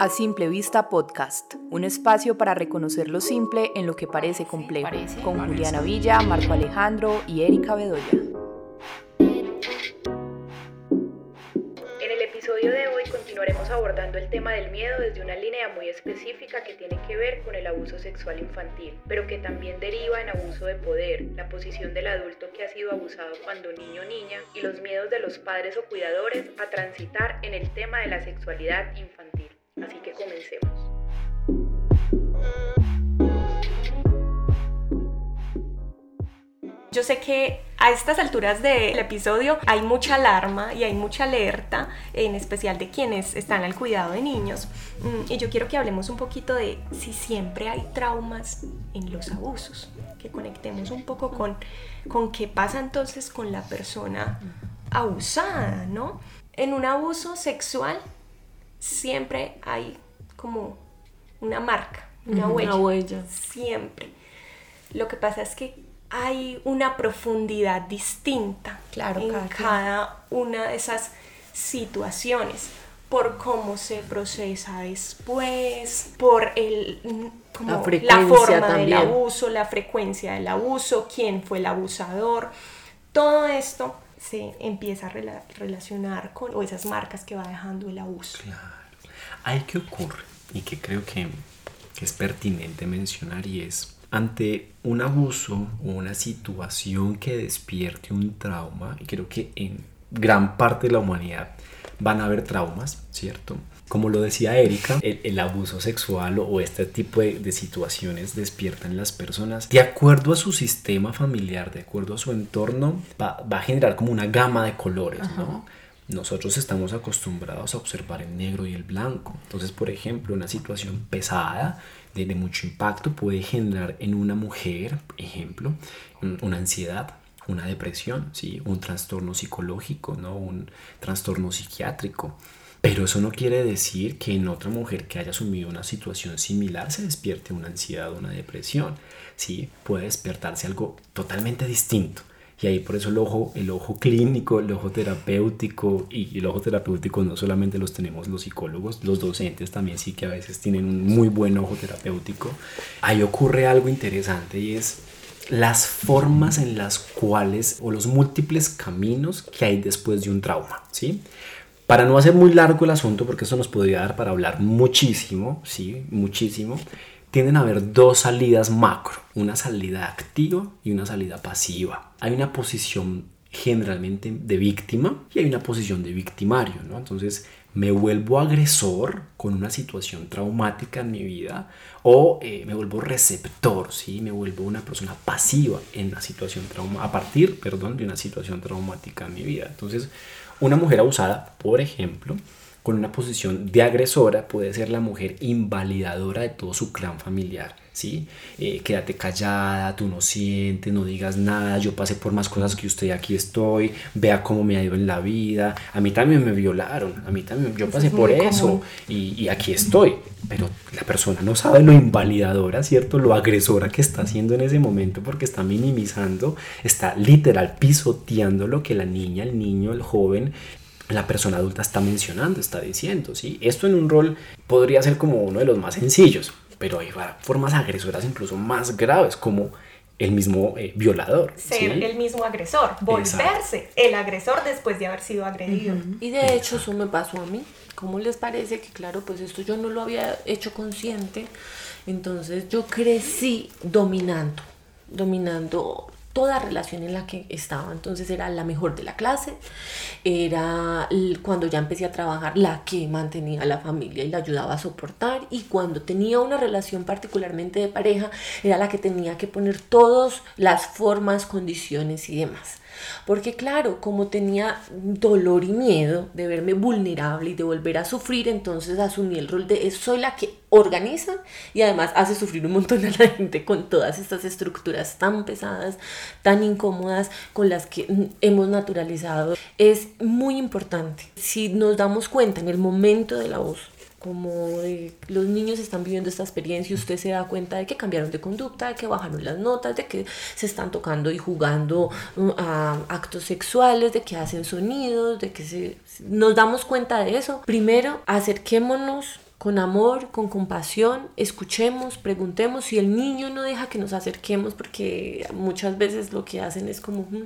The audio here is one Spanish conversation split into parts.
A Simple Vista Podcast, un espacio para reconocer lo simple en lo que parece complejo, con Juliana Villa, Marco Alejandro y Erika Bedoya. En el episodio de hoy continuaremos abordando el tema del miedo desde una línea muy específica que tiene que ver con el abuso sexual infantil, pero que también deriva en abuso de poder, la posición del adulto que ha sido abusado cuando niño o niña y los miedos de los padres o cuidadores a transitar en el tema de la sexualidad infantil. Así que comencemos. Yo sé que a estas alturas del episodio hay mucha alarma y hay mucha alerta, en especial de quienes están al cuidado de niños. Mm, y yo quiero que hablemos un poquito de si siempre hay traumas en los abusos, que conectemos un poco con, con qué pasa entonces con la persona abusada, ¿no? En un abuso sexual siempre hay como una marca, una, huella, Siempre. Lo que pasa es que hay una profundidad distinta claro, en cada, una de esas situaciones por cómo se procesa después, por el, como la, forma del abuso, la frecuencia del abuso, quién fue el abusador. Todo esto se empieza a relacionar con esas marcas que va dejando el abuso. Claro. Hay que ocurre y que creo que, es pertinente mencionar y es ante un abuso o una situación que despierte un trauma, y creo que en gran parte de la humanidad van a haber traumas, ¿cierto? Como lo decía Erika, el, abuso sexual o, este tipo de, situaciones despiertan las personas. De acuerdo a su sistema familiar, de acuerdo a su entorno, va, a generar como una gama de colores, ¿no? Nosotros estamos acostumbrados a observar el negro y el blanco. Entonces, por ejemplo, una situación pesada, de, mucho impacto, puede generar en una mujer, ejemplo, una ansiedad, una depresión, ¿sí? un trastorno psicológico, ¿no? un trastorno psiquiátrico. Pero eso no quiere decir que en otra mujer que haya asumido una situación similar se despierte una ansiedad o una depresión. Sí, puede despertarse algo totalmente distinto. Y ahí por eso el ojo, el ojo clínico, el ojo terapéutico, y el ojo terapéutico no solamente los tenemos los psicólogos, los docentes también sí que a veces tienen un muy buen ojo terapéutico. Ahí ocurre algo interesante y es las formas en las cuales o los múltiples caminos que hay después de un trauma, ¿sí? Para no hacer muy largo el asunto, porque eso nos podría dar para hablar muchísimo, sí, muchísimo, tienden a haber dos salidas macro, una salida activa y una salida pasiva. Hay una posición generalmente de víctima y hay una posición de victimario, ¿no? Entonces me vuelvo agresor con una situación traumática en mi vida o eh, me vuelvo receptor, ¿sí? Me vuelvo una persona pasiva en una situación trauma a partir, perdón, de una situación traumática en mi vida. Entonces, una mujer abusada, por ejemplo, con una posición de agresora puede ser la mujer invalidadora de todo su clan familiar, ¿sí? Eh, quédate callada, tú no sientes, no digas nada, yo pasé por más cosas que usted, aquí estoy, vea cómo me ha ido en la vida, a mí también me violaron, a mí también, yo pasé por eso y, y, aquí estoy, pero la persona no sabe lo invalidadora, ¿cierto? Lo agresora que está haciendo en ese momento porque está minimizando, está literal pisoteando lo que la niña, el niño, el joven la persona adulta está mencionando, está diciendo, ¿sí? Esto en un rol podría ser como uno de los más sencillos, pero hay formas agresoras incluso más graves, como el mismo eh, violador. Ser el mismo agresor, volverse el agresor después de haber sido agredido. Y de hecho eso me pasó a mí. ¿Cómo les parece que, claro, pues esto yo no lo había hecho consciente? Entonces yo crecí dominando, dominando toda relación en la que estaba. Entonces era la mejor de la clase, era cuando ya empecé a trabajar la que mantenía a la familia y la ayudaba a soportar y cuando tenía una relación particularmente de pareja era la que tenía que poner todas las formas, condiciones y demás. Porque claro, como tenía dolor y miedo de verme vulnerable y de volver a sufrir, entonces asumí el rol de soy la que organiza y además hace sufrir un montón a la gente con todas estas estructuras tan pesadas, tan incómodas con las que hemos naturalizado. Es muy importante. Si nos damos cuenta en el momento de la voz como los niños están viviendo esta experiencia y usted se da cuenta de que cambiaron de conducta, de que bajaron las notas, de que se están tocando y jugando mm, a actos sexuales, de que hacen sonidos, de que se, nos damos cuenta de eso. Primero, acerquémonos con amor, con compasión, escuchemos, preguntemos. Si el niño no deja que nos acerquemos, porque muchas veces lo que hacen es como "Mm,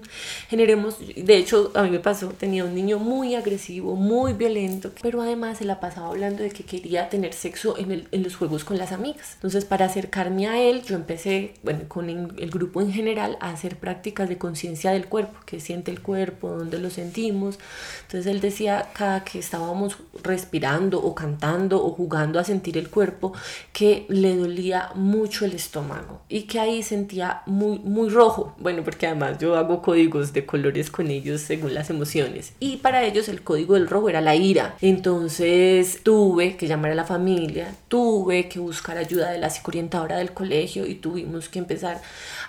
generemos. De hecho, a mí me pasó, tenía un niño muy agresivo, muy violento, pero además se la pasaba hablando de que quería tener sexo en, el- en los juegos con las amigas. Entonces, para acercarme a él, yo empecé, bueno, con el grupo en general, a hacer prácticas de conciencia del cuerpo, que siente el cuerpo, dónde lo sentimos. Entonces, él decía cada que estábamos respirando o cantando o jugando a sentir el cuerpo, que le dolía mucho el estómago y que ahí sentía muy, muy rojo. Bueno, porque además yo hago códigos de colores con ellos según las emociones. Y para ellos el código del rojo era la ira. Entonces tuve que llamar a la familia, tuve que buscar ayuda de la psicoorientadora del colegio y tuvimos que empezar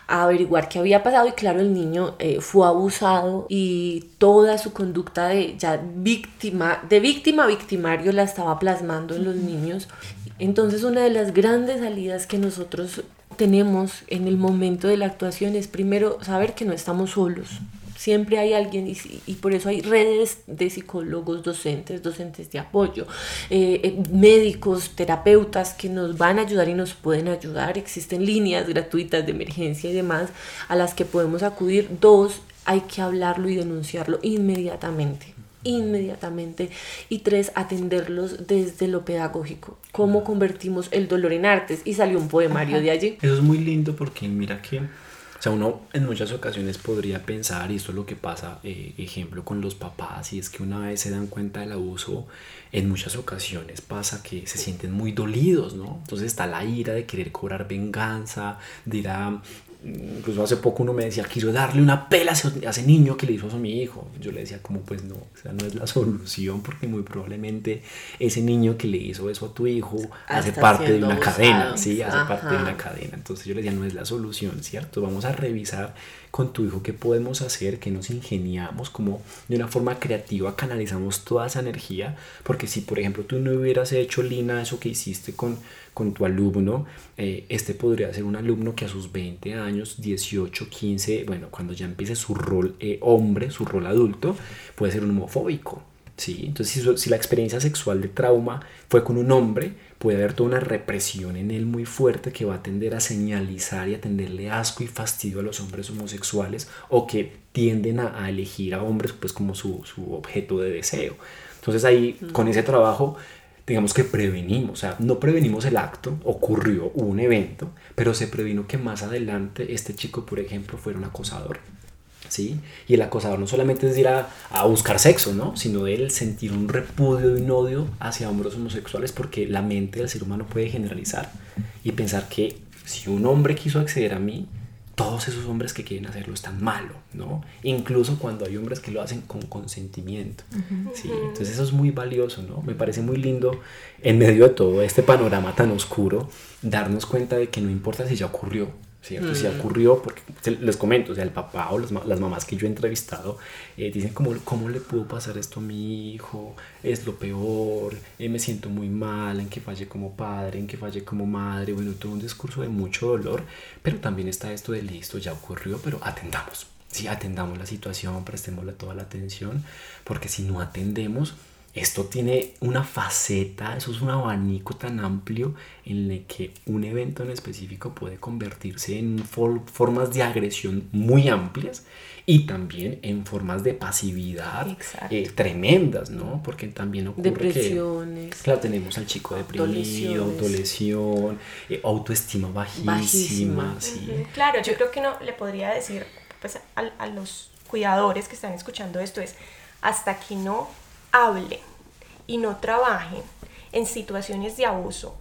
a averiguar qué había pasado y claro el niño eh, fue abusado y toda su conducta de ya víctima de víctima a victimario la estaba plasmando en los niños entonces una de las grandes salidas que nosotros tenemos en el momento de la actuación es primero saber que no estamos solos Siempre hay alguien y, por eso hay redes de psicólogos, docentes, docentes de apoyo, eh, eh, médicos, terapeutas que nos van a ayudar y nos pueden ayudar. Existen líneas gratuitas de emergencia y demás a las que podemos acudir. Dos, hay que hablarlo y denunciarlo inmediatamente inmediatamente. Y tres, atenderlos desde lo pedagógico, cómo convertimos el dolor en artes y salió un poemario de allí. Eso es muy lindo porque mira que, o sea, uno en muchas ocasiones podría pensar, y esto es lo que pasa, eh, ejemplo, con los papás, y es que una vez se dan cuenta del abuso, en muchas ocasiones pasa que se sienten muy dolidos, ¿no? Entonces está la ira de querer cobrar venganza, de ir a incluso hace poco uno me decía, quiero darle una pela a ese, niño que le hizo eso a mi hijo. Yo le decía, como pues no, o sea, no es la solución porque muy probablemente ese niño que le hizo eso a tu hijo hace Está parte de una abusado. cadena, sí, hace Ajá. parte de una cadena. Entonces yo le decía, no es la solución, ¿cierto? Vamos a revisar con tu hijo qué podemos hacer, qué nos ingeniamos, como de una forma creativa canalizamos toda esa energía, porque si por ejemplo tú no hubieras hecho, Lina, eso que hiciste con, con tu alumno, eh, este podría ser un alumno que a sus 20 años, 18, 15, bueno, cuando ya empiece su rol eh, hombre, su rol adulto, puede ser un homofóbico. ¿sí? Entonces, si, si la experiencia sexual de trauma fue con un hombre, puede haber toda una represión en él muy fuerte que va a tender a señalizar y a tenderle asco y fastidio a los hombres homosexuales o que tienden a, a elegir a hombres pues como su, su objeto de deseo. Entonces ahí, con ese trabajo, digamos que prevenimos, o sea, no prevenimos el acto, ocurrió, un evento, pero se previno que más adelante este chico, por ejemplo, fuera un acosador. ¿Sí? Y el acosador no solamente es ir a, a buscar sexo, ¿no? Sino el sentir un repudio y un odio hacia hombres homosexuales porque la mente del ser humano puede generalizar y pensar que si un hombre quiso acceder a mí, todos esos hombres que quieren hacerlo están malo, ¿no? Incluso cuando hay hombres que lo hacen con consentimiento. Sí, entonces eso es muy valioso, ¿no? Me parece muy lindo en medio de todo este panorama tan oscuro darnos cuenta de que no importa si ya ocurrió, ¿cierto? Si ya ocurrió, porque se- les comento, o sea, el papá o las, las mamás que yo he entrevistado eh, dicen como, ¿cómo le pudo pasar esto a mi hijo? Es lo peor, eh, me siento muy mal, en que falle como padre, en que falle como madre, bueno, todo un discurso de mucho dolor, pero también está esto de listo, ya ocurrió, pero atendamos. Sí, atendamos la situación, prestémosle toda la atención, porque si no atendemos, esto tiene una faceta, eso es un abanico tan amplio en el que un evento en específico puede convertirse en for- formas de agresión muy amplias y también en formas de pasividad eh, tremendas, ¿no? Porque también ocurre que... Depresiones. Claro, tenemos al chico deprimido, Autolesiones. autolesión, eh, autoestima bajísima, Bajísima. sí. Ujú, Claro, yo creo que uno le podría decir pues, a, a los cuidadores que están escuchando esto es, hasta que no hablen y no trabajen en situaciones de abuso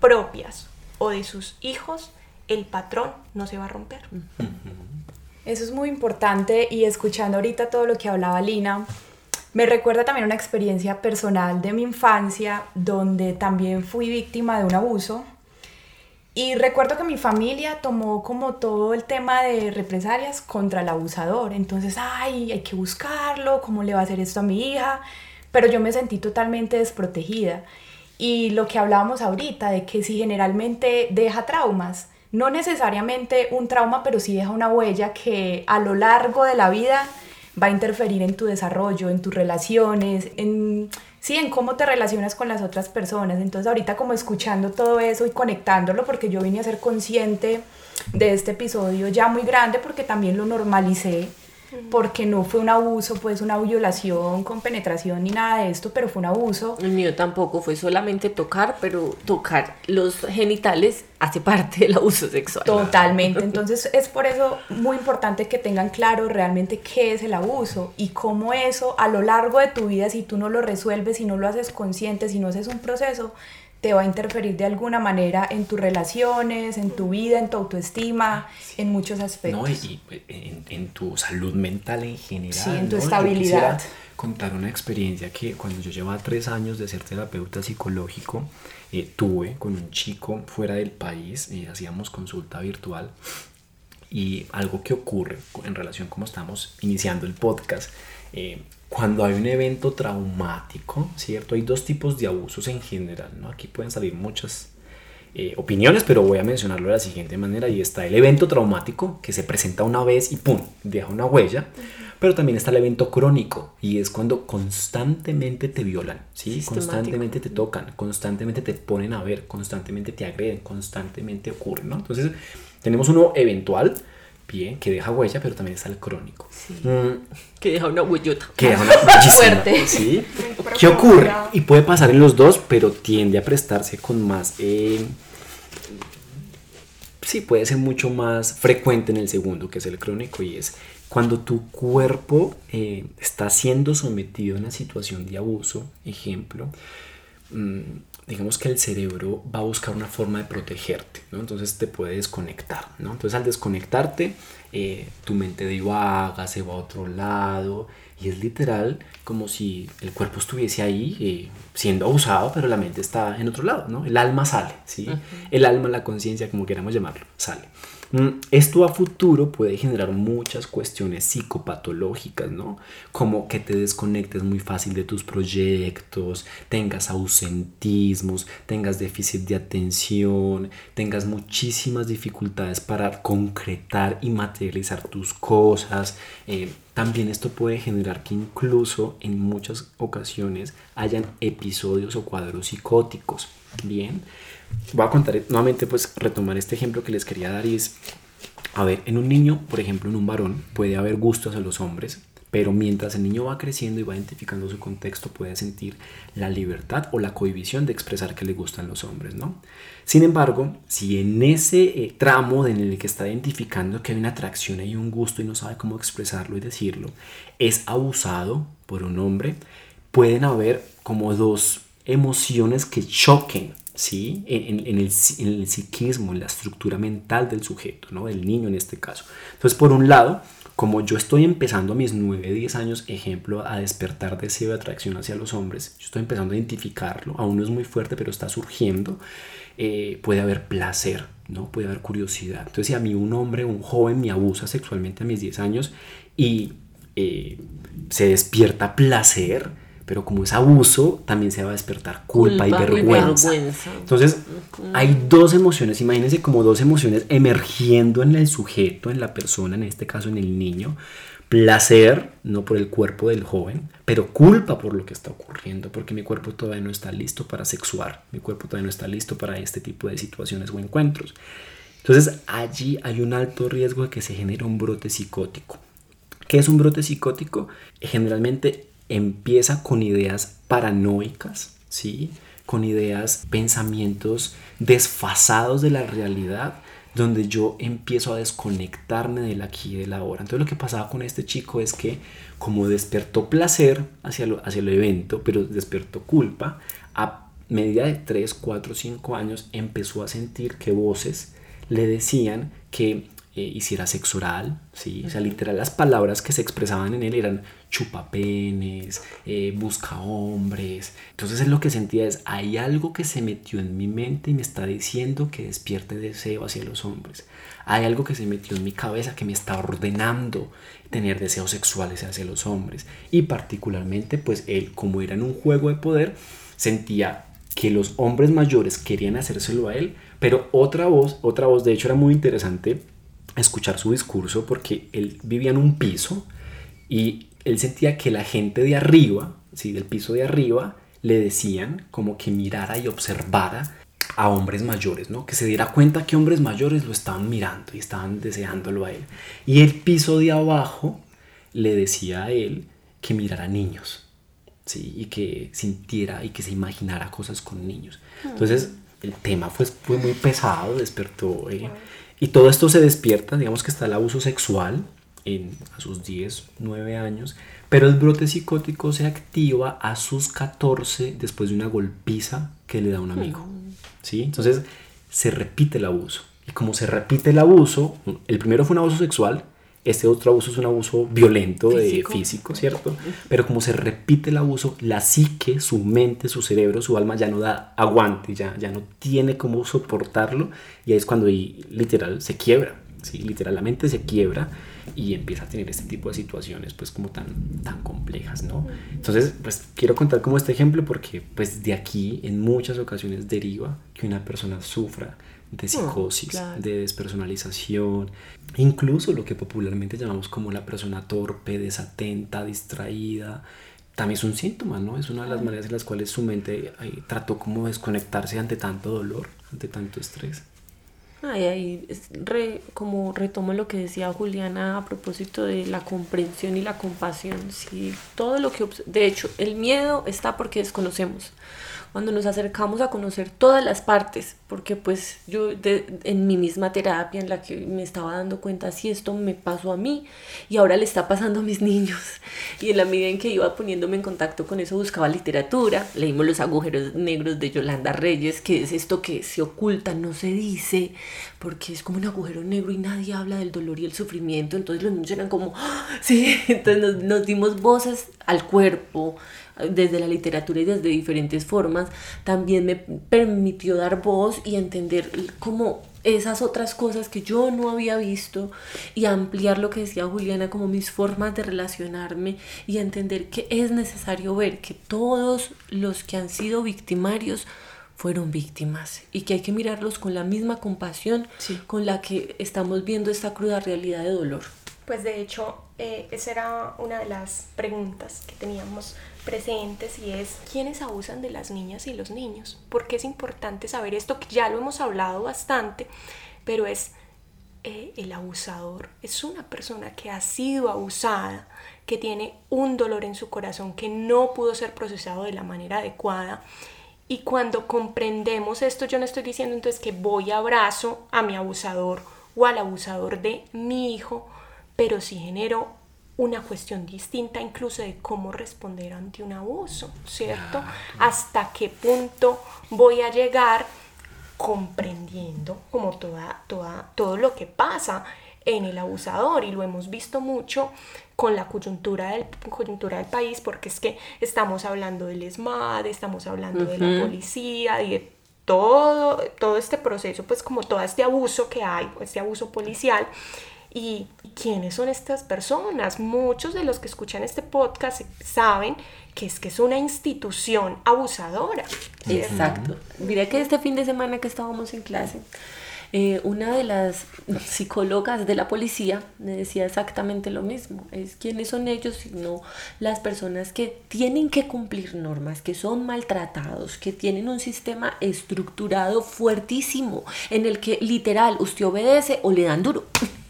propias o de sus hijos, el patrón no se va a romper. Eso es muy importante y escuchando ahorita todo lo que hablaba Lina, me recuerda también una experiencia personal de mi infancia donde también fui víctima de un abuso. Y recuerdo que mi familia tomó como todo el tema de represalias contra el abusador. Entonces, ay, hay que buscarlo, ¿cómo le va a hacer esto a mi hija? Pero yo me sentí totalmente desprotegida. Y lo que hablábamos ahorita, de que si generalmente deja traumas, no necesariamente un trauma, pero sí deja una huella que a lo largo de la vida va a interferir en tu desarrollo, en tus relaciones, en sí, en cómo te relacionas con las otras personas. Entonces ahorita como escuchando todo eso y conectándolo, porque yo vine a ser consciente de este episodio ya muy grande, porque también lo normalicé porque no fue un abuso, pues una violación con penetración ni nada de esto, pero fue un abuso. El mío tampoco fue solamente tocar, pero tocar los genitales hace parte del abuso sexual. Totalmente, entonces es por eso muy importante que tengan claro realmente qué es el abuso y cómo eso a lo largo de tu vida, si tú no lo resuelves, si no lo haces consciente, si no haces un proceso, te va a interferir de alguna manera en tus relaciones, en tu vida, en tu autoestima, en muchos aspectos. No, y, en, tu salud mental en general. Sí, en tu estabilidad. contar una experiencia que cuando yo llevaba tres años de ser terapeuta psicológico, eh, tuve con un chico fuera del país, y hacíamos consulta virtual y algo que ocurre en relación como estamos iniciando el podcast, eh, cuando hay un evento traumático, ¿cierto? Hay dos tipos de abusos en general, ¿no? Aquí pueden salir muchas eh, opiniones, pero voy a mencionarlo de la siguiente manera. Y está el evento traumático, que se presenta una vez y ¡pum! deja una huella. Pero también está el evento crónico, y es cuando constantemente te violan, ¿sí? Constantemente te tocan, constantemente te ponen a ver, constantemente te agreden, constantemente ocurre, ¿no? Entonces, tenemos uno eventual, bien, que deja huella, pero también está el crónico. Mm. Que deja una huellota. Que deja una fuerte. ¿sí? ¿Qué ocurre? Y puede pasar en los dos, pero tiende a prestarse con más... Eh, sí, puede ser mucho más frecuente en el segundo, que es el crónico, y es cuando tu cuerpo eh, está siendo sometido a una situación de abuso, ejemplo, mm, digamos que el cerebro va a buscar una forma de protegerte, ¿no? Entonces te puede desconectar, ¿no? Entonces al desconectarte, eh, tu mente divaga, se va a otro lado y es literal como si el cuerpo estuviese ahí eh, siendo abusado, pero la mente está en otro lado, ¿no? El alma sale, ¿sí? El alma, la conciencia, como queramos llamarlo, sale. Mm, esto a futuro puede generar muchas cuestiones psicopatológicas, ¿no? Como que te desconectes muy fácil de tus proyectos, tengas ausentismos, tengas déficit de atención, tengas muchísimas dificultades para concretar y materializar tus cosas. Eh, también esto puede generar que incluso en muchas ocasiones hayan episodios o cuadros psicóticos. Bien, voy a contar nuevamente, pues retomar este ejemplo que les quería dar y es, a ver, en un niño, por ejemplo, en un varón, puede haber gustos a los hombres, pero mientras el niño va creciendo y va identificando su contexto, puede sentir la libertad o la cohibición de expresar que le gustan los hombres, ¿no? Sin embargo, si en ese eh, tramo en el que está identificando que hay una atracción y un gusto y no sabe cómo expresarlo y decirlo, es abusado por un hombre, pueden haber como dos emociones que choquen ¿sí? En, el, psiquismo, en la estructura mental del sujeto, ¿no? del niño en este caso. Entonces, por un lado, como yo estoy empezando a mis 9, 10 años, ejemplo, a despertar deseo de atracción hacia los hombres, yo estoy empezando a identificarlo, aún no es muy fuerte, pero está surgiendo, eh, puede haber placer, ¿no? puede haber curiosidad. Entonces, si a mí un hombre, un joven me abusa sexualmente a mis 10 años y eh, se despierta placer, pero como es abuso, también se va a despertar culpa, y, vergüenza. Entonces, hay dos emociones, imagínense como dos emociones emergiendo en el sujeto, en la persona, en este caso en el niño. Placer, no por el cuerpo del joven, pero culpa por lo que está ocurriendo, porque mi cuerpo todavía no está listo para sexuar, mi cuerpo todavía no está listo para este tipo de situaciones o encuentros. Entonces, allí hay un alto riesgo de que se genere un brote psicótico. ¿Qué es un brote psicótico? Generalmente empieza con ideas paranoicas, ¿sí? con ideas, pensamientos desfasados de la realidad, donde yo empiezo a desconectarme del aquí y del ahora. Entonces lo que pasaba con este chico es que como despertó placer hacia, lo, hacia el evento, pero despertó culpa, a medida de 3, 4, 5 años empezó a sentir que voces le decían que eh, oral, ¿sí? O sea, literal, las palabras que se expresaban en él eran chupapenes, eh, busca hombres. Entonces él lo que sentía es, hay algo que se metió en mi mente y me está diciendo que despierte deseo hacia los hombres. Hay algo que se metió en mi cabeza que me está ordenando tener deseos sexuales hacia los hombres. Y particularmente, pues él, como era en un juego de poder, sentía que los hombres mayores querían hacérselo a él, pero otra voz, otra voz de hecho era muy interesante escuchar su discurso porque él vivía en un piso y él sentía que la gente de arriba, ¿sí? del piso de arriba, le decían como que mirara y observara a hombres mayores, ¿no? Que se diera cuenta que hombres mayores lo estaban mirando y estaban deseándolo a él. Y el piso de abajo le decía a él que mirara niños, ¿sí? Y que sintiera y que se imaginara cosas con niños. Entonces, el tema fue, fue muy pesado, despertó. ¿eh? Y todo esto se despierta, digamos que está el abuso sexual en, a sus 10, 9 años, pero el brote psicótico se activa a sus 14 después de una golpiza que le da un amigo. ¿sí? Entonces se repite el abuso. Y como se repite el abuso, el primero fue un abuso sexual, este otro abuso es un abuso violento, físico, de, físico ¿cierto? Pero como se repite el abuso, la psique, su mente, su cerebro, su alma ya no da aguante, ya, ya no tiene cómo soportarlo y ahí es cuando ahí, literal se quiebra, ¿sí? literalmente se quiebra y empieza a tener este tipo de situaciones pues como tan, tan complejas, ¿no? Entonces, pues quiero contar como este ejemplo porque pues de aquí en muchas ocasiones deriva que una persona sufra de psicosis, de despersonalización, incluso lo que popularmente llamamos como la persona torpe, desatenta, distraída, también es un síntoma, ¿no? Es una de las maneras en las cuales su mente trató como desconectarse ante tanto dolor, ante tanto estrés. Ay, ahí como retomo lo que decía Juliana a propósito de la comprensión y la compasión. Sí, todo lo que de hecho el miedo está porque desconocemos cuando nos acercamos a conocer todas las partes, porque pues yo en mi misma terapia en la que me estaba dando cuenta si esto me pasó a mí y ahora le está pasando a mis niños. Y en la medida en que iba poniéndome en contacto con eso buscaba literatura, leímos Los agujeros negros de Yolanda Reyes, que es esto que se oculta, no se dice, porque es como un agujero negro y nadie habla del dolor y el sufrimiento, entonces los niños eran como, ¡Ah! sí, entonces nos, nos dimos voces al cuerpo, desde la literatura y desde diferentes formas, también me permitió dar voz y entender cómo esas otras cosas que yo no había visto y ampliar lo que decía Juliana como mis formas de relacionarme y entender que es necesario ver que todos los que han sido victimarios fueron víctimas y que hay que mirarlos con la misma compasión con la que estamos viendo esta cruda realidad de dolor. Pues de hecho, eh, esa era una de las preguntas que teníamos presentes y es quiénes abusan de las niñas y los niños. Porque es importante saber esto, que ya lo hemos hablado bastante, pero es eh, el abusador, es una persona que ha sido abusada, que tiene un dolor en su corazón que no pudo ser procesado de la manera adecuada. Y cuando comprendemos esto, yo no estoy diciendo entonces que voy a abrazo a mi abusador o al abusador de mi hijo, pero sí genero una cuestión distinta incluso de cómo responder ante un abuso, ¿cierto? Hasta qué punto voy a llegar comprendiendo como toda, toda, todo lo que pasa en el abusador. Y lo hemos visto mucho con la coyuntura del, coyuntura del país porque es que estamos hablando del ESMAD, estamos hablando de la policía, de todo, todo este proceso, pues como todo este abuso que hay, este abuso policial ¿Y quiénes son estas personas? Muchos de los que escuchan este podcast saben que es que es una institución abusadora. Exacto. Mira que este fin de semana que estábamos en clase, eh, una de las psicólogas de la policía me decía exactamente lo mismo. Es quiénes son ellos, sino las personas que tienen que cumplir normas, que son maltratados, que tienen un sistema estructurado fuertísimo en el que literal usted obedece o le dan duro.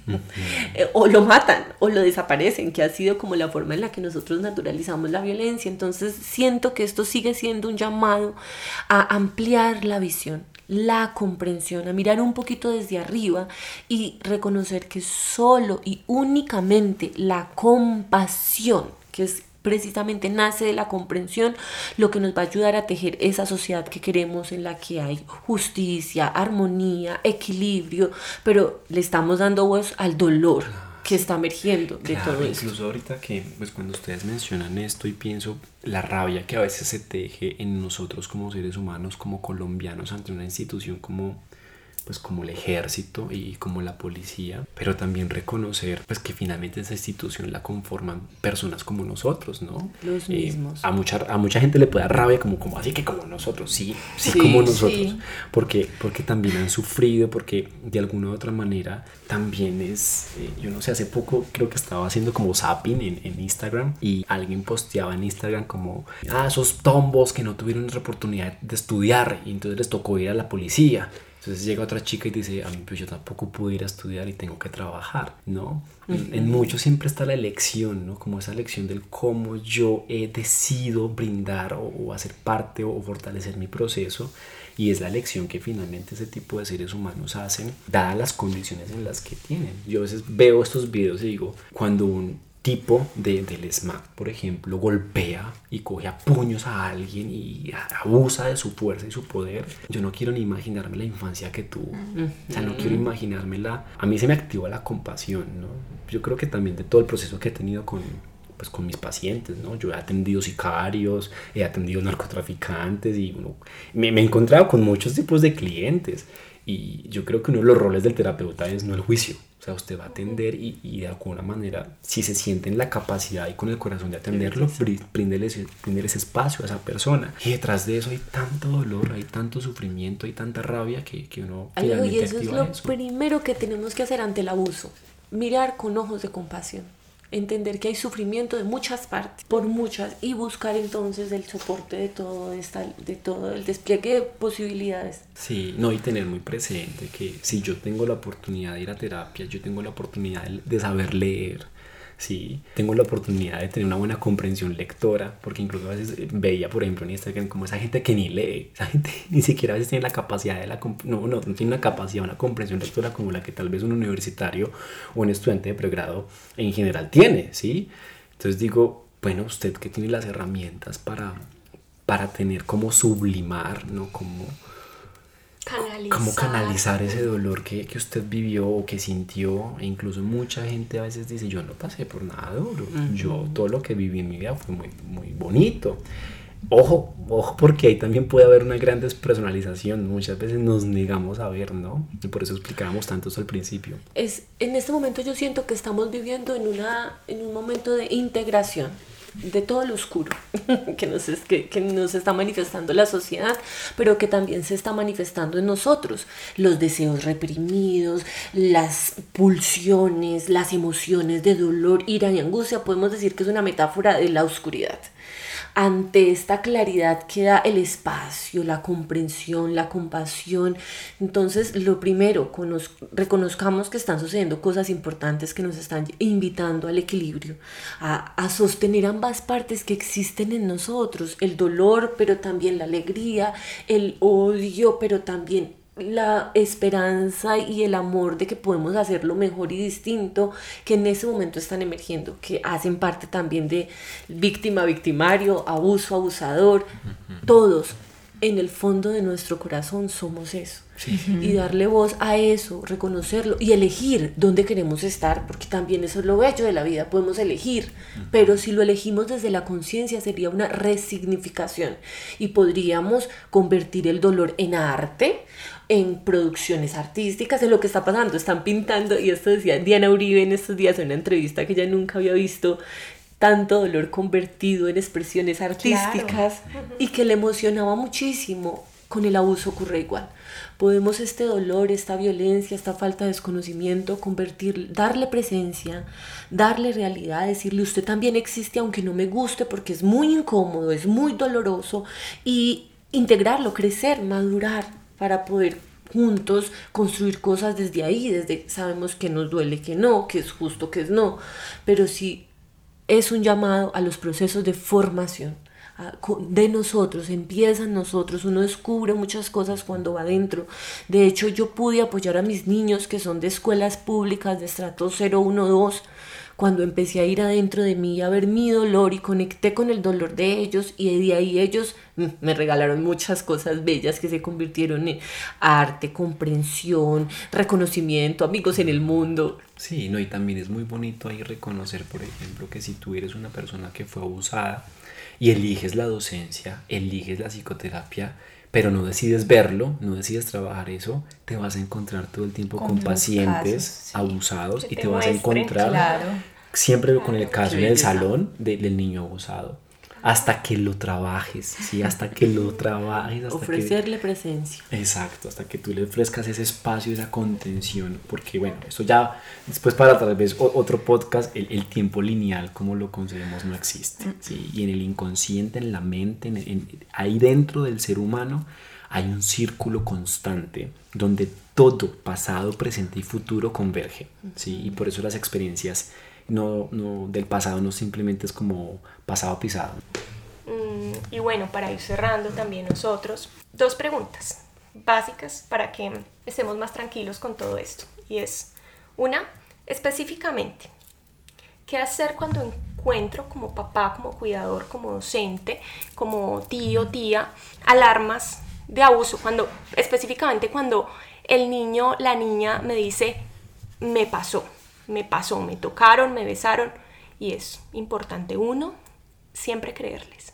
Eh, o lo matan o lo desaparecen, que ha sido como la forma en la que nosotros naturalizamos la violencia. Entonces siento que esto sigue siendo un llamado a ampliar la visión, la comprensión, a mirar un poquito desde arriba y reconocer que solo y únicamente la compasión, que es precisamente nace de la comprensión, lo que nos va a ayudar a tejer esa sociedad que queremos en la que hay justicia, armonía, equilibrio, pero le estamos dando voz al dolor que está emergiendo de todo esto. Incluso ahorita que, pues cuando ustedes mencionan esto y pienso la rabia que a veces se teje en nosotros como seres humanos, como colombianos, ante una institución como pues como el ejército y como la policía, pero también reconocer pues que finalmente esa institución la conforman personas como nosotros, ¿no? Los Eh, mismos. a mucha a mucha gente le puede dar rabia como como así que como nosotros, sí, sí, Sí, como nosotros, sí. porque porque también han sufrido, porque de alguna u otra manera también es eh, yo no sé, hace poco creo que estaba haciendo como zapping en, en Instagram y alguien posteaba en Instagram como ah, esos tombos que no tuvieron otra oportunidad de estudiar y entonces les tocó ir a la policía. Entonces llega otra chica y dice, a mí pues yo tampoco pude ir a estudiar y tengo que trabajar, ¿no? En- En muchos siempre está la elección, ¿no? Como esa elección del cómo yo he decidido brindar o, o hacer parte o, fortalecer mi proceso. Y es la elección que finalmente ese tipo de seres humanos hacen, dadas las condiciones en las que tienen. Yo a veces veo estos videos y digo, cuando un tipo de, del SMAC, por ejemplo, golpea y coge a puños a alguien y abusa de su fuerza y su poder, yo no quiero ni imaginarme la infancia que tuvo. O sea, no quiero imaginármela. A mí se me activa la compasión, ¿no? Yo creo que también de todo el proceso que he tenido con, pues, con mis pacientes, ¿no? Yo he atendido sicarios, he atendido narcotraficantes y uno, me, me he encontrado con muchos tipos de clientes. Y yo creo que uno de los roles del terapeuta es no el juicio. O sea, usted va a atender y, y de alguna manera, si se siente en la capacidad y con el corazón de atenderlo, bríndele ese espacio a esa persona. Y detrás de eso hay tanto dolor, hay tanto sufrimiento, hay tanta rabia que, que uno Alejo, y eso es lo eso. primero que tenemos que hacer ante el abuso. Mirar con ojos de compasión. Entender que hay sufrimiento de muchas partes, por muchas, y buscar entonces el soporte de todo, esta, de todo el despliegue de posibilidades. Sí, no, y tener muy presente que si yo tengo la oportunidad de ir a terapia, yo tengo la oportunidad de, saber leer, sí, tengo la oportunidad de tener una buena comprensión lectora, porque incluso a veces eh, veía, por ejemplo, en Instagram como esa gente que ni lee, esa gente ni siquiera a veces tiene la capacidad de la, no, no, no tiene una capacidad, una comprensión lectora como la que tal vez un universitario o un estudiante de pregrado en general tiene, sí. Entonces digo, bueno, usted que tiene las herramientas para, para tener como sublimar, ¿no? Como Canalizar. cómo canalizar ese dolor que, que usted vivió o que sintió. E incluso mucha gente a veces dice, yo no pasé por nada duro. Yo todo lo que viví en mi vida fue muy, muy bonito. Ojo, ojo, porque ahí también puede haber una gran despersonalización. Muchas veces nos negamos a ver, ¿no? Y por eso explicábamos tanto eso al principio. Es, en este momento yo siento que estamos viviendo en, una, en un momento de integración de todo lo oscuro que nos, es, que, que nos está manifestando la sociedad, pero que también se está manifestando en nosotros. Los deseos reprimidos, las pulsiones, las emociones de dolor, ira y angustia, podemos decir que es una metáfora de la oscuridad. Ante esta claridad queda el espacio, la comprensión, la compasión. Entonces, lo primero, conoz- reconozcamos que están sucediendo cosas importantes que nos están invitando al equilibrio, a, a sostener ambas partes que existen en nosotros, el dolor, pero también la alegría, el odio, pero también la esperanza y el amor de que podemos hacerlo mejor y distinto que en ese momento están emergiendo, que hacen parte también de víctima, victimario, abuso, abusador, todos en el fondo de nuestro corazón somos eso. Y darle voz a eso, reconocerlo y elegir dónde queremos estar, porque también eso es lo bello de la vida, podemos elegir, pero si lo elegimos desde la conciencia sería una resignificación y podríamos convertir el dolor en arte, en producciones artísticas, en lo que está pasando, están pintando, y esto decía Diana Uribe en estos días en una entrevista que ella nunca había visto tanto dolor convertido en expresiones artísticas y que le emocionaba muchísimo. Con el abuso ocurre igual. Podemos este dolor, esta violencia, esta falta de desconocimiento, convertir, darle presencia, darle realidad, decirle usted también existe aunque no me guste porque es muy incómodo, es muy doloroso y integrarlo, crecer, madurar para poder juntos construir cosas desde ahí, desde sabemos que nos duele que no, que es justo que es no, pero sí es un llamado a los procesos de formación de nosotros, empiezan nosotros, uno descubre muchas cosas cuando va adentro. De hecho, yo pude apoyar a mis niños que son de escuelas públicas de estrato 0, 1, 2, cuando empecé a ir adentro de mí a ver mi dolor y conecté con el dolor de ellos y de ahí ellos mm, me regalaron muchas cosas bellas que se convirtieron en arte, comprensión, reconocimiento, amigos en el mundo. Sí, no, y también es muy bonito ahí reconocer, por ejemplo, que si tú eres una persona que fue abusada y eliges la docencia, eliges la psicoterapia, pero no decides verlo, no decides trabajar eso, te vas a encontrar todo el tiempo con, pacientes casos, sí. abusados Que y te te vas a muestren, encontrar Claro. siempre con el caso en el salón de- del niño abusado. Hasta que lo trabajes, ¿sí? Hasta que lo trabajes, hasta que... Ofrecerle presencia. Exacto, hasta que tú le ofrezcas ese espacio, esa contención, porque bueno, eso ya después para tal vez otro podcast, el, el tiempo lineal como lo concebemos no existe, ¿sí? Y en el inconsciente, en la mente, en- en- ahí dentro del ser humano hay un círculo constante donde todo, pasado, presente y futuro converge, ¿sí? Y por eso las experiencias no, no, del pasado no simplemente es como pasado pisado. Mm, y bueno, para ir cerrando también nosotros, dos preguntas básicas para que estemos más tranquilos con todo esto. Y es, una, específicamente, ¿qué hacer cuando encuentro como papá, como cuidador, como docente, como tío, tía, alarmas de abuso? Cuando, específicamente cuando el niño, la niña me dice, me pasó, me pasó, me tocaron, me besaron. Y es importante, uno, siempre creerles.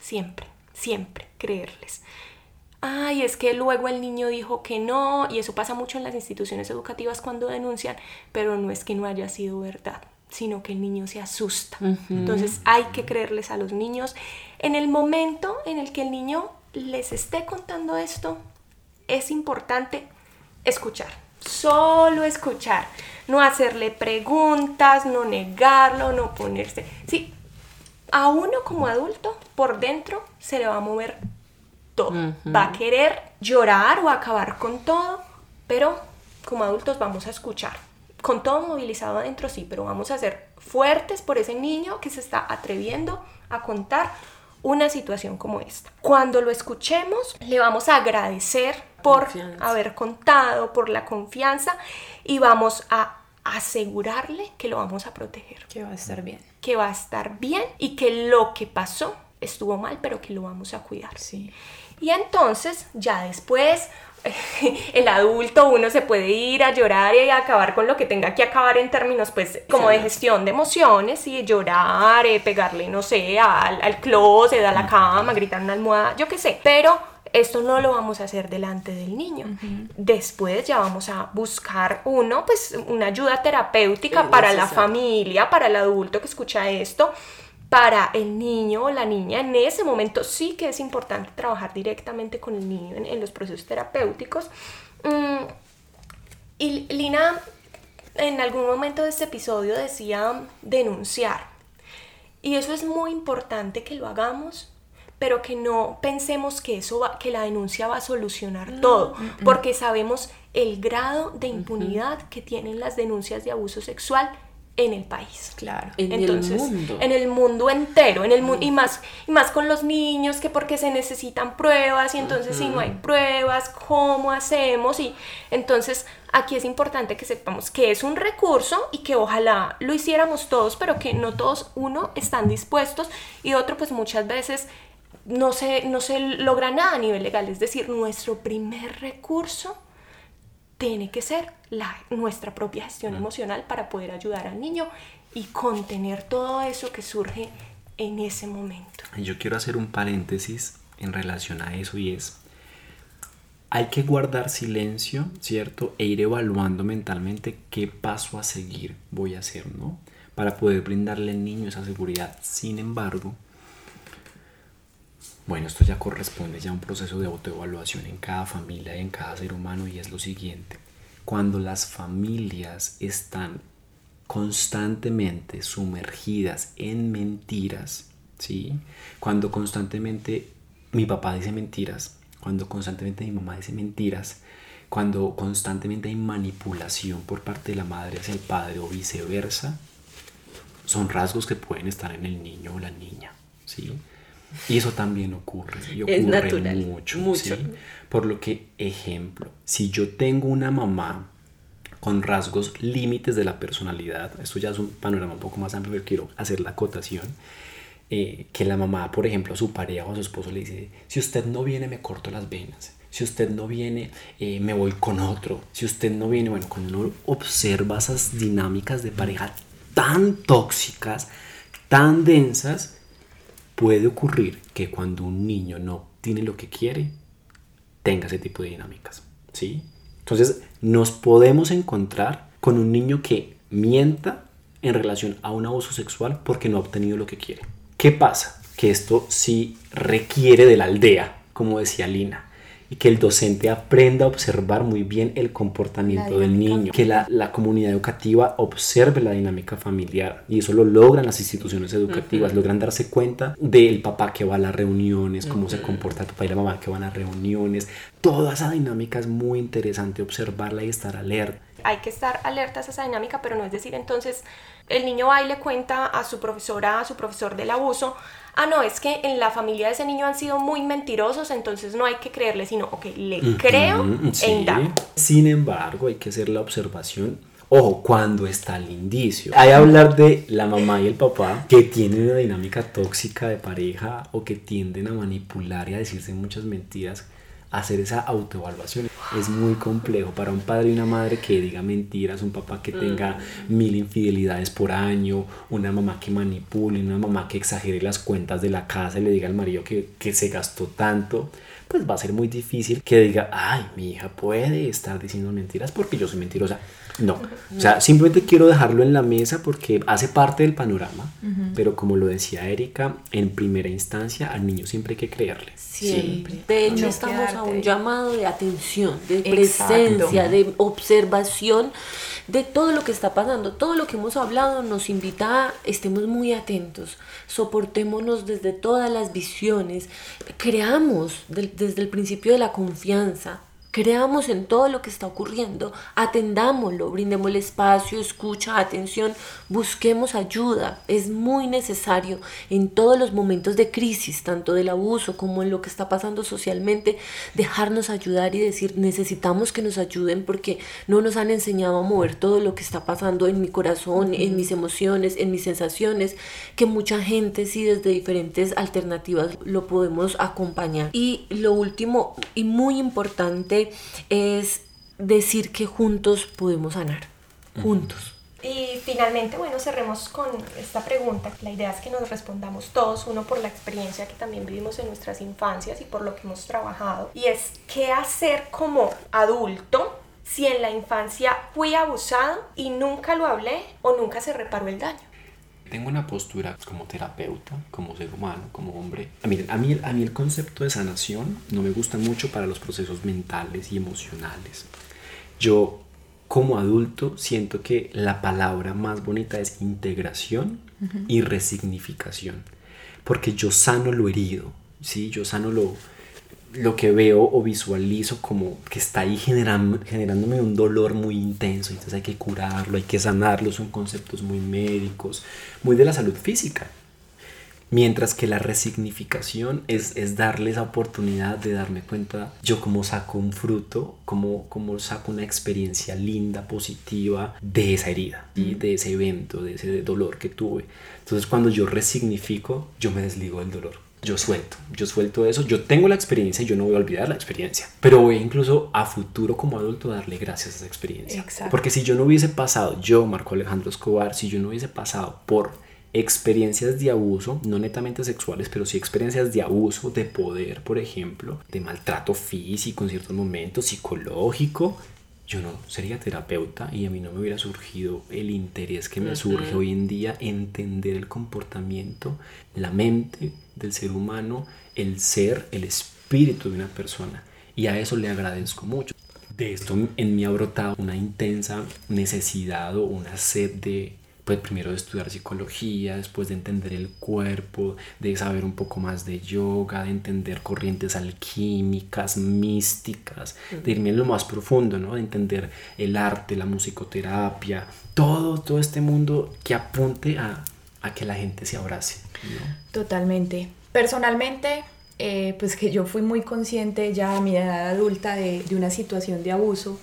Siempre, siempre creerles. Ay, es que luego el niño dijo que no, y eso pasa mucho en las instituciones educativas cuando denuncian, pero no es que no haya sido verdad, sino que el niño se asusta. Entonces hay que creerles a los niños. En el momento en el que el niño les esté contando esto, es importante escuchar, solo escuchar, no hacerle preguntas, no negarlo, no ponerse. Sí, a uno como adulto, por dentro se le va a mover todo. Va a querer llorar o acabar con todo, pero como adultos vamos a escuchar. Con todo movilizado adentro, sí, pero vamos a ser fuertes por ese niño que se está atreviendo a contar una situación como esta. Cuando lo escuchemos, le vamos a agradecer por Confianza. haber contado, por la confianza y vamos a asegurarle que lo vamos a proteger Que va a estar bien. Que va a estar bien y que lo que pasó estuvo mal, pero que lo vamos a cuidar. Sí. Y entonces, ya después, el adulto, uno se puede ir a llorar y a acabar con lo que tenga que acabar en términos, pues, como de gestión de emociones, y llorar, eh, pegarle, no sé, al, al closet, a la cama, gritar una almohada, yo qué sé. Pero esto no lo vamos a hacer delante del niño. Después ya vamos a buscar uno, pues, una ayuda terapéutica Es para la familia, para el adulto que escucha esto, para el niño o la niña. En ese momento sí que es importante trabajar directamente con el niño en, en los procesos terapéuticos. Mm, y Lina en algún momento de este episodio decía denunciar. Y eso es muy importante que lo hagamos, pero que no pensemos que eso va, que la denuncia va a solucionar todo, porque sabemos el grado de impunidad que tienen las denuncias de abuso sexual en el país. Claro. En Entonces, el mundo. en el mundo entero, en el mundo y más y más con los niños que porque se necesitan pruebas y entonces si no hay pruebas, ¿cómo hacemos? Y entonces aquí es importante que sepamos que es un recurso y que ojalá lo hiciéramos todos, pero que no todos uno están dispuestos y otro pues muchas veces no se no se logra nada a nivel legal, es decir, nuestro primer recurso tiene que ser la, nuestra propia gestión emocional para poder ayudar al niño y contener todo eso que surge en ese momento. Yo quiero hacer un paréntesis en relación a eso y es, hay que guardar silencio, ¿cierto? E ir evaluando mentalmente qué paso a seguir voy a hacer, ¿no? Para poder brindarle al niño esa seguridad. Sin embargo, bueno, esto ya corresponde ya a un proceso de autoevaluación en cada familia y en cada ser humano y es lo siguiente. Cuando las familias están constantemente sumergidas en mentiras, ¿sí? Cuando constantemente mi papá dice mentiras, cuando constantemente mi mamá dice mentiras, cuando constantemente hay manipulación por parte de la madre hacia el padre o viceversa, son rasgos que pueden estar en el niño o la niña, ¿sí? Y eso también ocurre, y ocurre Es natural, mucho, mucho. ¿sí? Por lo que, ejemplo, si yo tengo una mamá con rasgos límites de la personalidad, esto ya es un panorama un poco más amplio, pero quiero hacer la acotación, eh, que la mamá, por ejemplo, a su pareja o a su esposo le dice, si usted no viene me corto las venas, si usted no viene eh, me voy con otro, si usted no viene, bueno, cuando uno observa esas dinámicas de pareja tan tóxicas, tan densas, puede ocurrir que cuando un niño no tiene lo que quiere, tenga ese tipo de dinámicas, ¿sí? Entonces, nos podemos encontrar con un niño que mienta en relación a un abuso sexual porque no ha obtenido lo que quiere. ¿Qué pasa? Que esto sí requiere de la aldea, como decía Lina y que el docente aprenda a observar muy bien el comportamiento del niño, que la, la, comunidad educativa observe la dinámica familiar y eso lo logran las instituciones educativas, logran darse cuenta del papá que va a las reuniones, cómo se comporta el papá y la mamá que van a reuniones, toda esa dinámica es muy interesante observarla y estar alerta. Hay que estar alertas a esa dinámica, pero no es decir entonces el niño va y le cuenta a su profesora, a su profesor del abuso, ah, no, es que en la familia de ese niño han sido muy mentirosos, entonces no hay que creerle, sino, ok, le creo en Sin embargo, hay que hacer la observación. Ojo, cuando está el indicio. Hay que hablar de la mamá y el papá que tienen una dinámica tóxica de pareja o que tienden a manipular y a decirse muchas mentiras hacer esa autoevaluación es muy complejo para un padre y una madre que diga mentiras, un papá que tenga mm. mil infidelidades por año, una mamá que manipule, una mamá que exagere las cuentas de la casa y le diga al marido que, que se gastó tanto, pues va a ser muy difícil que diga, ay, mi hija puede estar diciendo mentiras porque yo soy mentirosa. No, o sea, simplemente quiero dejarlo en la mesa porque hace parte del panorama, pero como lo decía Erika, en primera instancia al niño siempre hay que creerle. Siempre. De hecho, estamos a un llamado de atención, de presencia, de observación de todo lo que está pasando. Todo lo que hemos hablado nos invita a estemos muy atentos, soportémonos desde todas las visiones, creamos desde el principio de la confianza, Creamos en todo lo que está ocurriendo, atendámoslo, brindémosle espacio, escucha, atención, busquemos ayuda. Es muy necesario en todos los momentos de crisis, tanto del abuso como en lo que está pasando socialmente, dejarnos ayudar y decir necesitamos que nos ayuden porque no nos han enseñado a mover todo lo que está pasando en mi corazón, en mis emociones, en mis sensaciones, que mucha gente sí desde diferentes alternativas lo podemos acompañar. Y lo último y muy importante, es decir que juntos podemos sanar, juntos. Y finalmente, bueno, cerremos con esta pregunta. La idea es que nos respondamos todos, uno por la experiencia que también vivimos en nuestras infancias y por lo que hemos trabajado. Y es, ¿qué hacer como adulto si en la infancia fui abusado y nunca lo hablé o nunca se reparó el daño? Tengo una postura como terapeuta, como ser humano, como hombre. Ah, miren, a mí, a mí el concepto de sanación no me gusta mucho para los procesos mentales y emocionales. Yo como adulto siento que la palabra más bonita es integración y resignificación, porque yo sano lo herido, ¿sí? yo sano lo, lo que veo o visualizo como que está ahí generándome un dolor muy intenso, entonces hay que curarlo, hay que sanarlo, son conceptos muy médicos, muy de la salud física. Mientras que la resignificación es, es darle esa oportunidad de darme cuenta yo cómo saco un fruto, cómo, cómo saco una experiencia linda, positiva de esa herida, y de ese evento, de ese dolor que tuve. Entonces cuando yo resignifico, yo me desligo del dolor yo suelto, yo suelto eso, yo tengo la experiencia y yo no voy a olvidar la experiencia, pero voy incluso a futuro como adulto a darle gracias a esa experiencia. Porque si yo no hubiese pasado, yo, Marco Alejandro Escobar, si yo no hubiese pasado por experiencias de abuso, no netamente sexuales, pero sí experiencias de abuso, de poder, por ejemplo, de maltrato físico en ciertos momentos, psicológico, yo no sería terapeuta y a mí no me hubiera surgido el interés que me surge hoy en día, entender el comportamiento, la mente del ser humano, el ser, el espíritu de una persona. Y a eso le agradezco mucho. De esto en mí ha brotado una intensa necesidad o una sed de pues primero de estudiar psicología, después de entender el cuerpo, de saber un poco más de yoga, de entender corrientes alquímicas, místicas, de irme en lo más profundo, ¿no? De entender el arte, la musicoterapia, todo, todo este mundo que apunte a, que la gente se abrace. Totalmente. Personalmente, eh, pues que yo fui muy consciente ya a mi edad adulta de, de una situación de abuso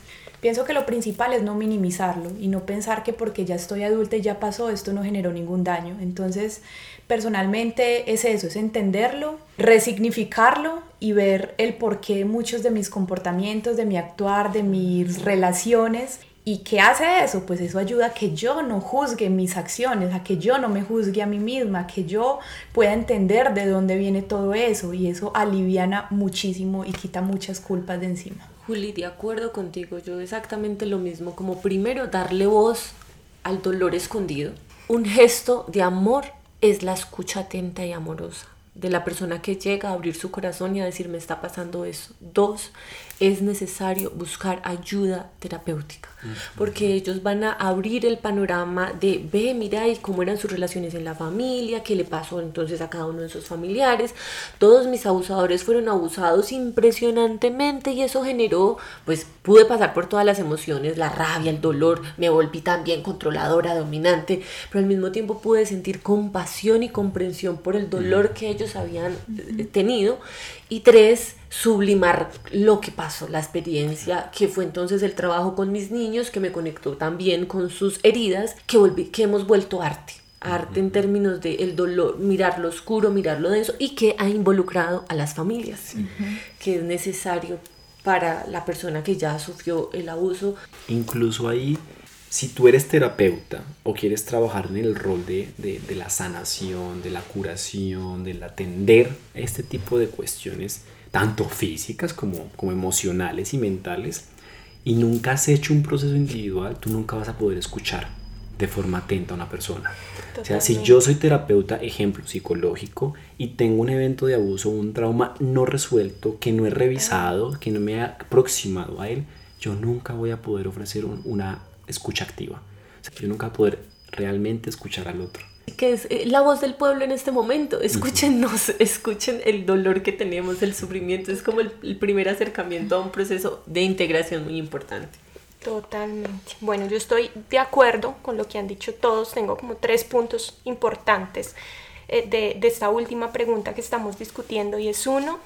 Pienso que lo principal es no minimizarlo y no pensar que porque ya estoy adulta y ya pasó, esto no generó ningún daño. Entonces, personalmente es eso, es entenderlo, resignificarlo y ver el porqué muchos de mis comportamientos, de mi actuar, de mis relaciones ¿Y qué hace eso? Pues eso ayuda a que yo no juzgue mis acciones, a que yo no me juzgue a mí misma, a que yo pueda entender de dónde viene todo eso y eso aliviana muchísimo y quita muchas culpas de encima. Juli, de acuerdo contigo, yo exactamente lo mismo, como primero darle voz al dolor escondido. Un gesto de amor es la escucha atenta y amorosa de la persona que llega a abrir su corazón y a decir me está pasando eso. Dos, es necesario buscar ayuda terapéutica, porque ellos van a abrir el panorama de, ve, mira, y cómo eran sus relaciones en la familia, qué le pasó entonces a cada uno de sus familiares. Todos mis abusadores fueron abusados impresionantemente y eso generó, pues pude pasar por todas las emociones, la rabia, el dolor, me volví también controladora, dominante, pero al mismo tiempo pude sentir compasión y comprensión por el dolor que ellos habían eh, tenido. Y tres, sublimar lo que pasó, la experiencia, que fue entonces el trabajo con mis niños, que me conectó también con sus heridas, que, volví, que hemos vuelto arte. Arte en términos de el dolor, mirar lo oscuro, mirar lo denso y que ha involucrado a las familias, que es necesario para la persona que ya sufrió el abuso. Incluso ahí, si tú eres terapeuta o quieres trabajar en el rol de, de, de la sanación, de la curación, del atender este tipo de cuestiones, tanto físicas como, como emocionales y mentales, y nunca has hecho un proceso individual, tú nunca vas a poder escuchar de forma atenta a una persona. O sea, si yo soy terapeuta, ejemplo psicológico, y tengo un evento de abuso, un trauma no resuelto, que no he revisado, que no me he aproximado a él, yo nunca voy a poder ofrecer un, una escucha activa. O sea, yo nunca voy a poder realmente escuchar al otro que es eh, la voz del pueblo en este momento. Escúchenos, escuchen el dolor que tenemos, el sufrimiento. Es como el, el, primer acercamiento a un proceso de integración muy importante. Totalmente. Bueno, yo estoy de acuerdo con lo que han dicho todos. Tengo como tres puntos importantes eh, de, de, esta última pregunta que estamos discutiendo y es uno,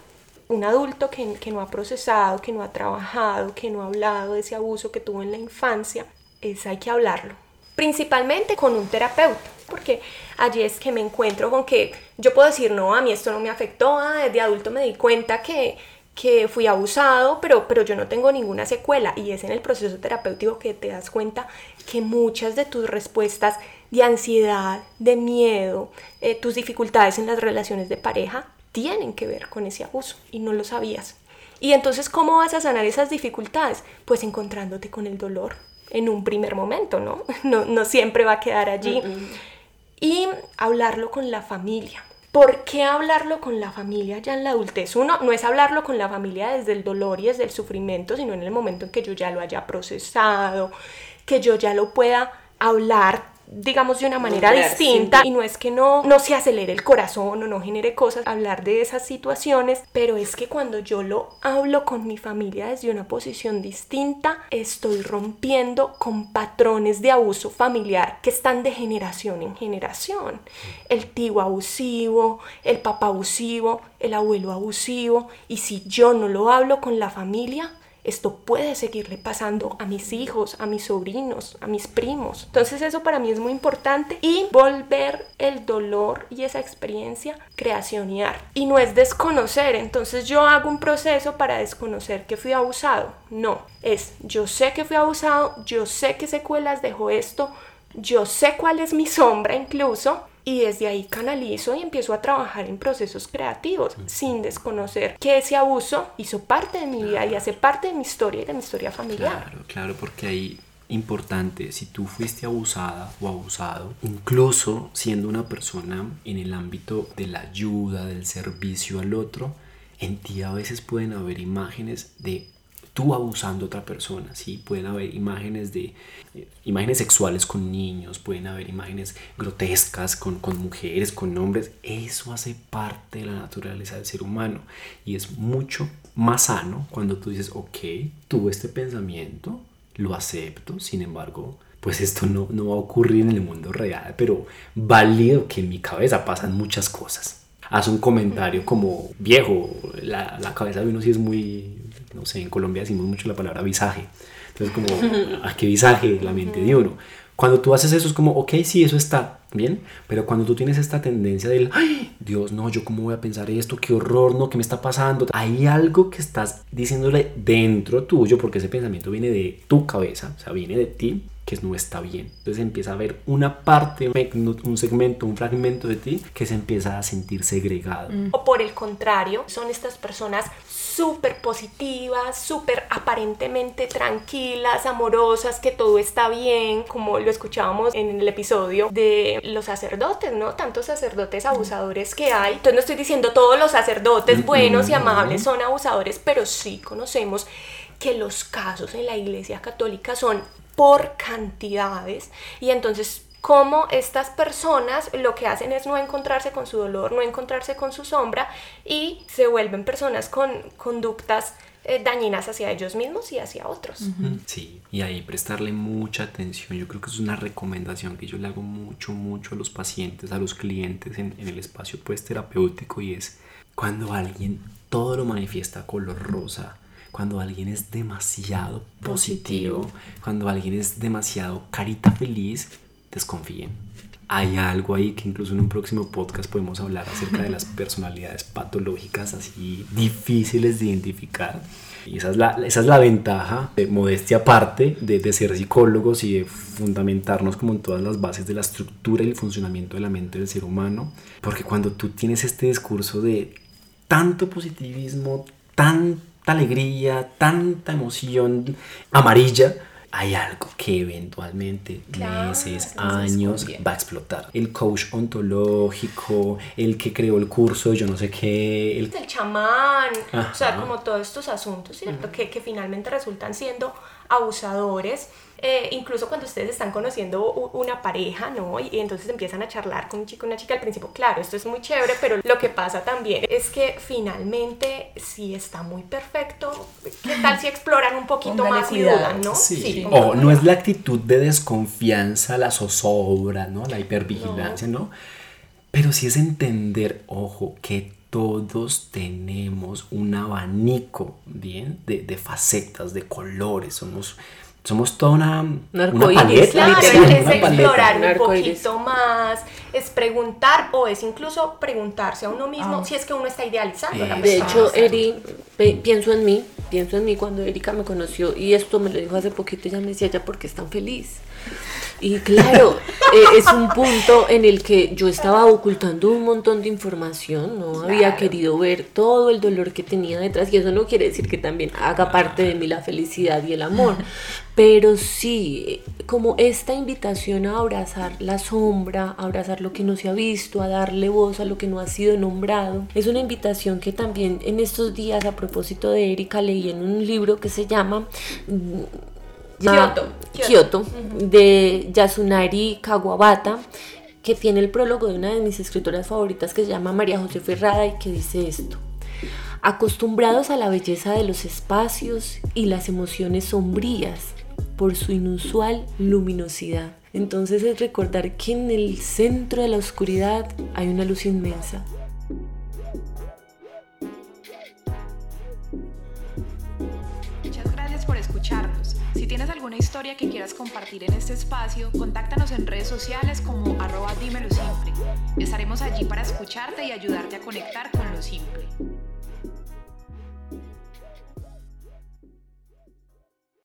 un adulto que, que no ha procesado, que no ha trabajado, que no ha hablado de ese abuso que tuvo en la infancia, es hay que hablarlo. Principalmente con un terapeuta porque allí es que me encuentro con que yo puedo decir, no, a mí esto no me afectó, ah, desde adulto me di cuenta que, que fui abusado, pero, pero yo no tengo ninguna secuela. Y es en el proceso terapéutico que te das cuenta que muchas de tus respuestas de ansiedad, de miedo, eh, tus dificultades en las relaciones de pareja, tienen que ver con ese abuso y no lo sabías. Y entonces, ¿cómo vas a sanar esas dificultades? Pues encontrándote con el dolor en un primer momento, ¿no? No, no siempre va a quedar allí. Mm -mm y hablarlo con la familia. ¿Por qué hablarlo con la familia ya en la adultez? Uno, no es hablarlo con la familia desde el dolor y desde el sufrimiento, sino en el momento en que yo ya lo haya procesado, que yo ya lo pueda hablar digamos de una manera distinta y no es que no, no se acelere el corazón o no genere cosas hablar de esas situaciones, pero es que cuando yo lo hablo con mi familia desde una posición distinta, estoy rompiendo con patrones de abuso familiar que están de generación en generación. El tío abusivo, el papá abusivo, el abuelo abusivo y si yo no lo hablo con la familia, esto puede seguirle pasando a mis hijos, a mis sobrinos, a mis primos. Entonces eso para mí es muy importante y volver el dolor y esa experiencia creacionar. Y no es desconocer, entonces yo hago un proceso para desconocer que fui abusado. No, es yo sé que fui abusado, yo sé qué secuelas dejó esto, yo sé cuál es mi sombra incluso y desde ahí canalizo y empiezo a trabajar en procesos creativos sin desconocer que ese abuso hizo parte de mi vida y hace parte de mi historia y de mi historia familiar. Claro, claro, porque ahí importante, si tú fuiste abusada o abusado, incluso siendo una persona en el ámbito de la ayuda, del servicio al otro, en ti a veces pueden haber imágenes de tú abusando a otra persona, ¿sí? Pueden haber imágenes de eh, imágenes sexuales con niños, pueden haber imágenes grotescas con, con mujeres, con hombres. Eso hace parte de la naturaleza del ser humano y es mucho más sano cuando tú dices, ok, tuve este pensamiento, lo acepto, sin embargo, pues esto no, no va a ocurrir en el mundo real, pero válido que en mi cabeza pasan muchas cosas. Haz un comentario como viejo, la, la cabeza de uno sí es muy, no sé, en Colombia decimos mucho la palabra visaje. Entonces, como, ¿a qué visaje la mente de uno? Cuando tú haces eso es como, ok, sí, eso está, Bien, pero cuando tú tienes esta tendencia del, ay, Dios, no, yo cómo voy a pensar esto, qué horror, no, qué me está pasando, hay algo que estás diciéndole dentro tuyo, porque ese pensamiento viene de tu cabeza, o sea, viene de ti, que no está bien. Entonces empieza a haber una parte, un segmento, un fragmento de ti que se empieza a sentir segregado. O por el contrario, son estas personas súper positivas, súper aparentemente tranquilas, amorosas, que todo está bien, como lo escuchábamos en el episodio de los sacerdotes, ¿no? Tantos sacerdotes abusadores que hay. Entonces no estoy diciendo todos los sacerdotes buenos y amables son abusadores, pero sí conocemos que los casos en la Iglesia Católica son por cantidades y entonces cómo estas personas lo que hacen es no encontrarse con su dolor, no encontrarse con su sombra y se vuelven personas con conductas eh, dañinas hacia ellos mismos y hacia otros. Sí, y ahí prestarle mucha atención. Yo creo que es una recomendación que yo le hago mucho, mucho a los pacientes, a los clientes en, en el espacio pues terapéutico y es cuando alguien todo lo manifiesta color rosa, cuando alguien es demasiado positivo, cuando alguien es demasiado carita feliz, desconfíen. Hay algo ahí que incluso en un próximo podcast podemos hablar acerca de las personalidades patológicas así difíciles de identificar. Y esa es la, esa es la ventaja, de modestia aparte, de, de, ser psicólogos y de fundamentarnos como en todas las bases de la estructura y el funcionamiento de la mente del ser humano. Porque cuando tú tienes este discurso de tanto positivismo, tanta alegría, tanta emoción amarilla, hay algo que eventualmente, meses, años, va a explotar. El coach ontológico, el que creó el curso, yo no sé qué. El, el chamán, o sea, como todos estos asuntos, ¿cierto? que, que finalmente resultan siendo abusadores eh, incluso cuando ustedes están conociendo una pareja, ¿no? Y, entonces empiezan a charlar con un chico, una chica al principio, claro, esto es muy chévere, pero lo que pasa también es que finalmente si está muy perfecto, ¿qué tal si exploran un poquito más y dudan, ¿no? Sí, o no es la actitud de desconfianza, la zozobra, ¿no? La hipervigilancia, ¿no? Pero sí es entender, ojo, que todos tenemos un abanico, ¿bien? De, de facetas, de colores, somos somos toda una, una paleta. Claro, es explorar un poquito más, es preguntar o es incluso preguntarse a uno mismo ah. si es que uno está idealizando. la de hecho, Eri, pienso en mí, pienso en mí cuando Erika me conoció y esto me lo dijo hace poquito, ella me decía, ya, ¿por qué es tan feliz? Y claro, eh, es un punto en el que yo estaba ocultando un montón de información, no había querido ver todo el dolor que tenía detrás y eso no quiere decir que también haga parte de mí la felicidad y el amor, pero sí, como esta invitación a abrazar la sombra, a abrazar lo que no se ha visto, a darle voz a lo que no ha sido nombrado, es una invitación que también en estos días a propósito de Erika leí en un libro que se llama Kyoto, Kyoto, de Yasunari Kawabata, que tiene el prólogo de una de mis escritoras favoritas que se llama María José Ferrada y que dice esto. Acostumbrados a la belleza de los espacios y las emociones sombrías por su inusual luminosidad. Entonces es recordar que en el centro de la oscuridad hay una luz inmensa tienes alguna historia que quieras compartir en este espacio, contáctanos en redes sociales como arroba dímelo simple. Estaremos allí para escucharte y ayudarte a conectar con lo simple.